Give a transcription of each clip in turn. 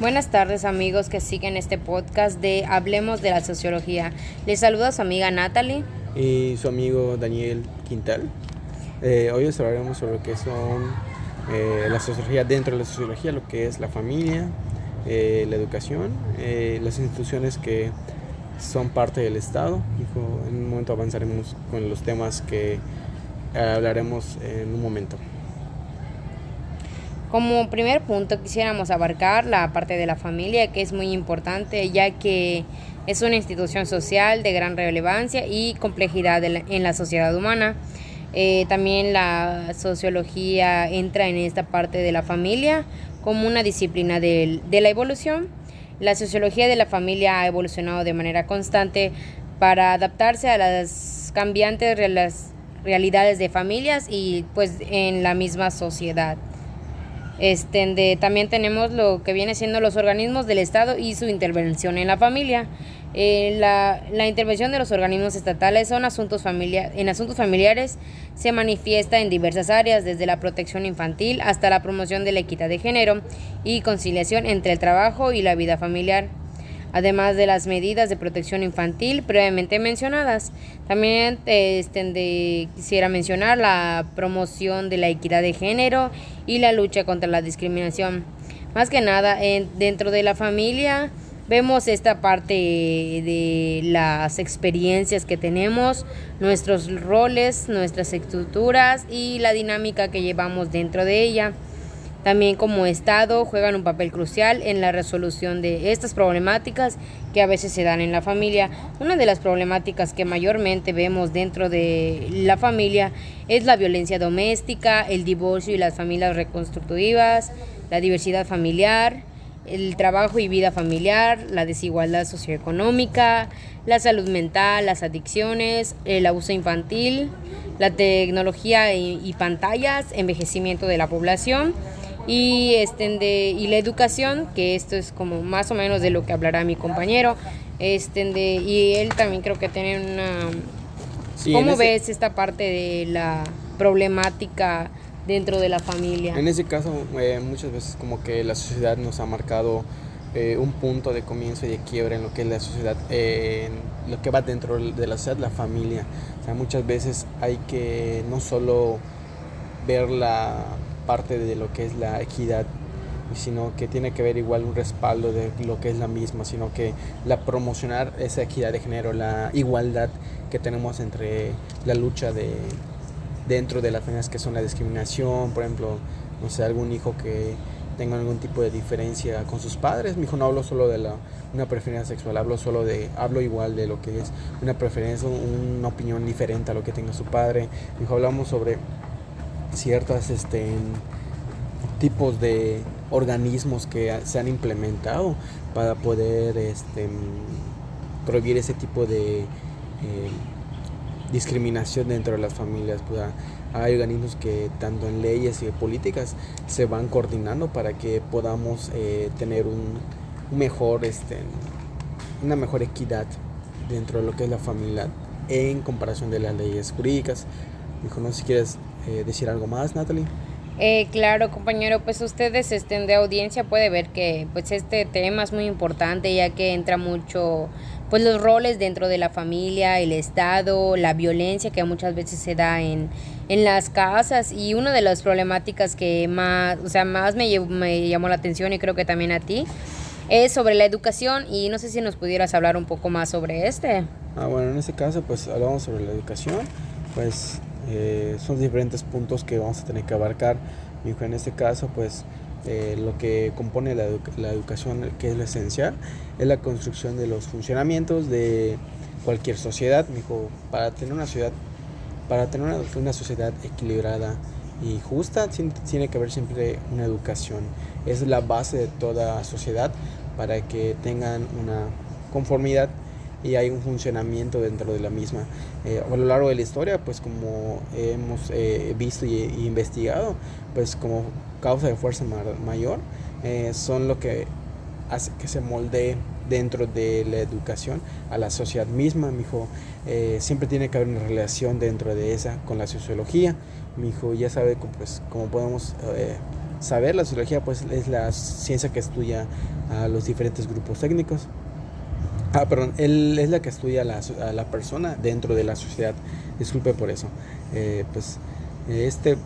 Buenas tardes amigos que siguen este podcast de Hablemos de la Sociología. Les saluda su amiga Natalie. Y su amigo Daniel Quintal. Eh, hoy les hablaremos sobre lo que son eh, la sociología dentro de la sociología, lo que es la familia, eh, la educación, las instituciones que son parte del Estado. En un momento avanzaremos con los temas que hablaremos en un momento. Como primer punto quisiéramos abarcar la parte de la familia, que es muy importante, ya que es una institución social de gran relevancia y complejidad en la sociedad humana. Eh, también la sociología entra en esta parte de la familia como una disciplina de, de la evolución. La sociología de la familia ha evolucionado de manera constante para adaptarse a las cambiantes realidades de familias y pues en la misma sociedad. Este, también tenemos lo que viene siendo los organismos del Estado y su intervención en la familia. Eh, la, la, intervención de los organismos estatales son asuntos familia, en asuntos familiares se manifiesta en diversas áreas, desde la protección infantil hasta la promoción de la equidad de género y conciliación entre el trabajo y la vida familiar además de las medidas de protección infantil previamente mencionadas. También este, quisiera mencionar la promoción de la equidad de género y la lucha contra la discriminación. Más que nada, en, dentro de la familia vemos esta parte de las experiencias que tenemos, nuestros roles, nuestras estructuras y la dinámica que llevamos dentro de ella. También como Estado juegan un papel crucial en la resolución de estas problemáticas que a veces se dan en la familia. Una de las problemáticas que mayormente vemos dentro de la familia es la violencia doméstica, el divorcio y las familias reconstructivas, la diversidad familiar, el trabajo y vida familiar, la desigualdad socioeconómica, la salud mental, las adicciones, el abuso infantil, la tecnología y, pantallas, envejecimiento de la población y, este, de, y la educación, que esto es como más o menos de lo que hablará mi compañero, este, de, y él también creo que tiene una... ¿Cómo ves esta parte de la problemática dentro de la familia? En ese caso, eh, muchas veces como que la sociedad nos ha marcado eh, un punto de comienzo y de quiebra en lo que es la sociedad, eh, en lo que va dentro de la sociedad, la familia. O sea, muchas veces hay que no solo ver la parte de lo que es la equidad, sino que tiene que ver igual un respaldo de lo que es la misma, sino que la promocionar esa equidad de género, la igualdad que tenemos entre la lucha de dentro de las familias que son la discriminación, por ejemplo, no sé, algún hijo que tenga algún tipo de diferencia con sus padres. Mi hijo no hablo solo de la, una preferencia sexual, hablo solo de, hablo igual de lo que es una preferencia, una opinión diferente a lo que tenga su padre. Mi hijo hablamos sobre ciertos este, tipos de organismos que se han implementado para poder este, prohibir ese tipo de eh, discriminación dentro de las familias. Hay organismos que tanto en leyes y políticas se van coordinando para que podamos eh, tener un mejor, este, una mejor equidad dentro de lo que es la familia en comparación de las leyes jurídicas. Dijo, no sé si quieres eh, decir algo más, Natalie. Eh, claro, compañero, pues ustedes estén de audiencia puede ver que pues este tema es muy importante ya que entra mucho pues los roles dentro de la familia, el estado, la violencia que muchas veces se da en, en las casas y una de las problemáticas que más, o sea, más me, me llamó la atención y creo que también a ti es sobre la educación y no sé si nos pudieras hablar un poco más sobre este. Ah, bueno, en este caso pues hablamos sobre la educación, pues eh, son diferentes puntos que vamos a tener que abarcar. En este caso, pues eh, lo que compone la, educación, que es lo esencial, es la construcción de los funcionamientos de cualquier sociedad. Dijo, para tener una ciudad, para tener una, una sociedad equilibrada y justa, tiene que haber siempre una educación. Es la base de toda sociedad para que tengan una conformidad y hay un funcionamiento dentro de la misma. Eh, a lo largo de la historia, pues como hemos eh, visto y, investigado, pues como causa de fuerza mayor, eh, son lo que hace que se moldee dentro de la educación a la sociedad misma. Mi hijo, siempre tiene que haber una relación dentro de esa con la sociología. Mi hijo ya sabe pues, cómo podemos saber, la sociología pues es la ciencia que estudia a los diferentes grupos técnicos. Ah, perdón, él es la que estudia a la persona dentro de la sociedad. Disculpe por eso. Eh, pues este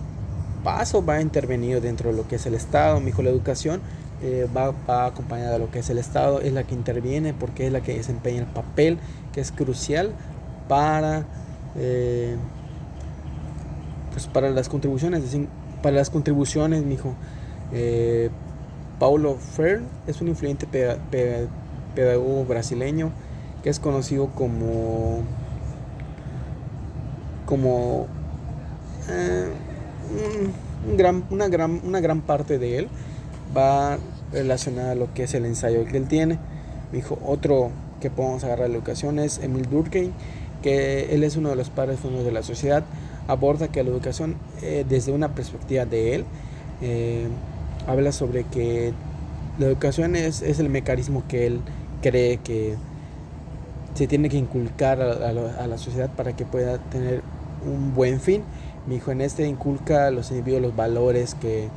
paso va intervenido dentro de lo que es el Estado. Mi hijo, la educación eh, va, acompañada de lo que es el Estado, es la que interviene porque es la que desempeña el papel que es crucial para, eh, pues para las contribuciones. Para las contribuciones, mi hijo. Paulo Freire es un influyente pedagogo brasileño que es conocido como como eh, un, gran, una, gran, una gran parte de él va relacionada a lo que es el ensayo que él tiene. dijo otro que podemos agarrar la educación es Emil Durkheim, que él es uno de los padres fundadores de la sociedad, aborda que la educación eh, desde una perspectiva de él eh, habla sobre que la educación es, es el mecanismo que él cree que se tiene que inculcar a, la sociedad para que pueda tener un buen fin. Mi hijo en este inculca a los individuos los valores que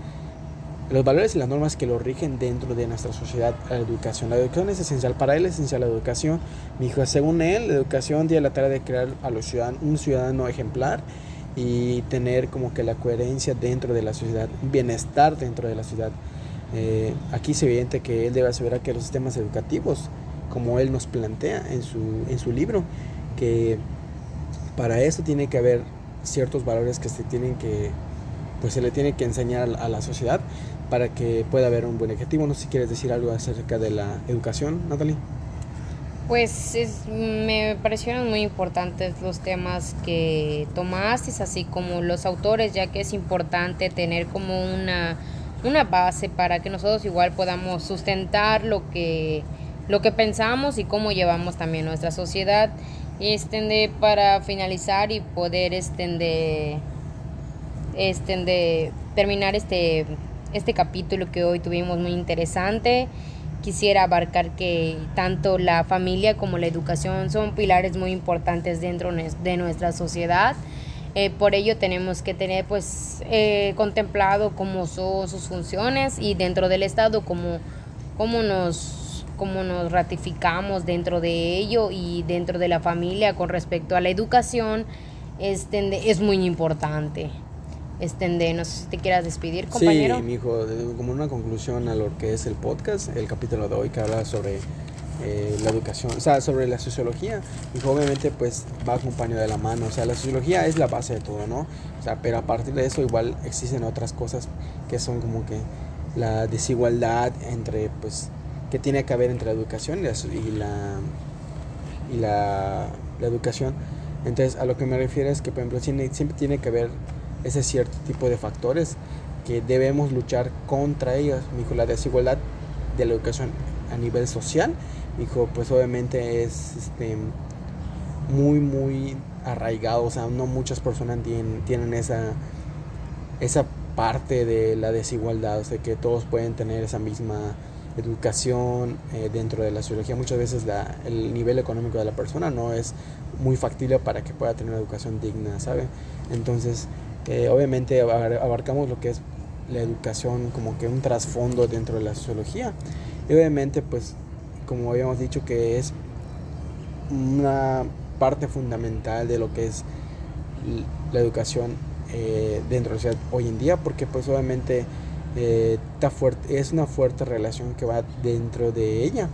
los valores y las normas que lo rigen dentro de nuestra sociedad, la educación. La educación es esencial para él, es esencial la educación. Mi hijo, según él, la educación tiene la tarea de crear a los ciudadanos un ciudadano ejemplar y tener como que la coherencia dentro de la sociedad, bienestar dentro de la ciudad. Eh, aquí es evidente que él debe asegurar que los sistemas educativos, como él nos plantea en su, en su libro, que para eso tiene que haber ciertos valores que se tienen que pues se le tiene que enseñar a la sociedad para que pueda haber un buen objetivo. No sé si quieres decir algo acerca de la educación, Natalie. Pues me parecieron muy importantes los temas que tomaste, así como los autores, ya que es importante tener como una una base para que nosotros igual podamos sustentar lo que, lo que pensamos y cómo llevamos también nuestra sociedad. Este, para finalizar y poder este, este, terminar este, este capítulo que hoy tuvimos muy interesante, quisiera abarcar que tanto la familia como la educación son pilares muy importantes dentro de nuestra sociedad. Eh, por ello tenemos que tener pues eh, contemplado cómo son sus funciones y dentro del Estado cómo, cómo, nos, cómo nos ratificamos dentro de ello y dentro de la familia con respecto a la educación este, es muy importante. Este, no sé si te quieras despedir, compañero. Sí, mi hijo, como una conclusión a lo que es el podcast, el capítulo de hoy que habla sobre eh, la educación, o sea, sobre la sociología, y obviamente pues va acompañado de la mano, o sea, la sociología es la base de todo, ¿no? O sea, pero a partir de eso igual existen otras cosas que son como que la desigualdad entre, pues, que tiene que haber entre la educación y la, y la, la, educación. Entonces, a lo que me refiero es que, por ejemplo, siempre tiene que haber ese cierto tipo de factores que debemos luchar contra ellos. La desigualdad de la educación a nivel social dijo, pues obviamente es este, muy, muy arraigado, o sea, no muchas personas tienen, tienen esa, esa parte de la desigualdad, o sea, que todos pueden tener esa misma educación eh, dentro de la sociología. Muchas veces el nivel económico de la persona no es muy factible para que pueda tener una educación digna, ¿sabe? Entonces, eh, obviamente abarcamos lo que es la educación como que un trasfondo dentro de la sociología. Y obviamente, pues como habíamos dicho, que es una parte fundamental de lo que es la educación eh, dentro de la sociedad hoy en día, porque pues obviamente eh, fuerte, es una fuerte relación que va dentro de ella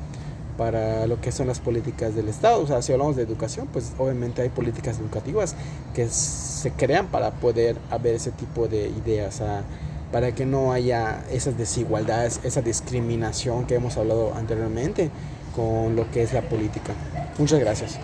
para lo que son las políticas del Estado. O sea, si hablamos de educación, pues obviamente hay políticas educativas que se crean para poder haber ese tipo de ideas para que no haya esas desigualdades, esa discriminación que hemos hablado anteriormente con lo que es la política. Muchas gracias.